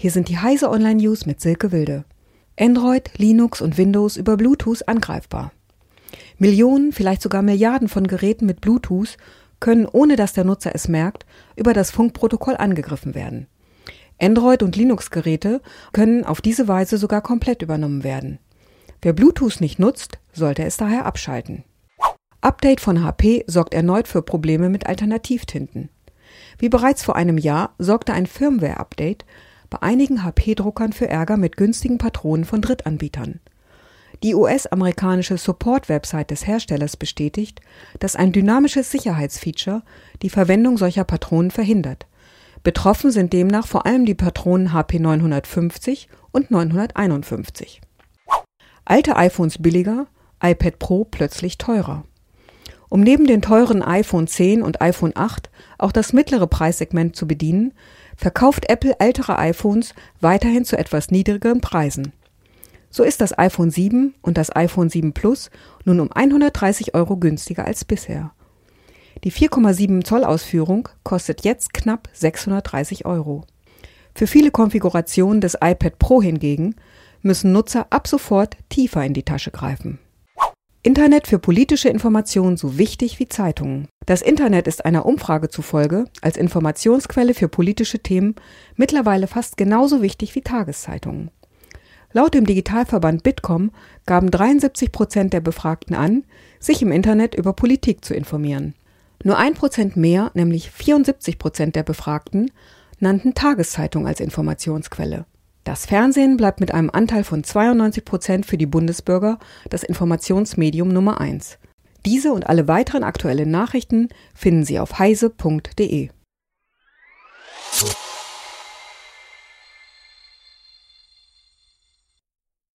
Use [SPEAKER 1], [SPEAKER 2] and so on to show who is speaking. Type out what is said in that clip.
[SPEAKER 1] Hier sind die Heise Online News mit Silke Wilde. Android, Linux und Windows über Bluetooth angreifbar. Millionen, vielleicht sogar Milliarden von Geräten mit Bluetooth können, ohne dass der Nutzer es merkt, über das Funkprotokoll angegriffen werden. Android- und Linux-Geräte können auf diese Weise sogar komplett übernommen werden. Wer Bluetooth nicht nutzt, sollte es daher abschalten. Update von HP sorgt erneut für Probleme mit Alternativtinten. Wie bereits vor einem Jahr sorgte ein Firmware-Update bei einigen HP-Druckern für Ärger mit günstigen Patronen von Drittanbietern. Die US-amerikanische Support-Website des Herstellers bestätigt, dass ein dynamisches Sicherheitsfeature die Verwendung solcher Patronen verhindert. Betroffen sind demnach vor allem die Patronen HP 950 und 951. Alte iPhones billiger, iPad Pro plötzlich teurer. Um neben den teuren iPhone 10 und iPhone 8 auch das mittlere Preissegment zu bedienen, verkauft Apple ältere iPhones weiterhin zu etwas niedrigeren Preisen. So ist das iPhone 7 und das iPhone 7 Plus nun um 130 Euro günstiger als bisher. Die 4,7 Zoll Ausführung kostet jetzt knapp 630 Euro. Für viele Konfigurationen des iPad Pro hingegen müssen Nutzer ab sofort tiefer in die Tasche greifen. Internet für politische Informationen so wichtig wie Zeitungen. Das Internet ist einer Umfrage zufolge als Informationsquelle für politische Themen mittlerweile fast genauso wichtig wie Tageszeitungen. Laut dem Digitalverband Bitkom gaben 73 Prozent der Befragten an, sich im Internet über Politik zu informieren. Nur ein Prozent mehr, nämlich 74 Prozent der Befragten, nannten Tageszeitung als Informationsquelle. Das Fernsehen bleibt mit einem Anteil von 92 Prozent für die Bundesbürger das Informationsmedium Nummer eins. Diese und alle weiteren aktuellen Nachrichten finden Sie auf heise.de.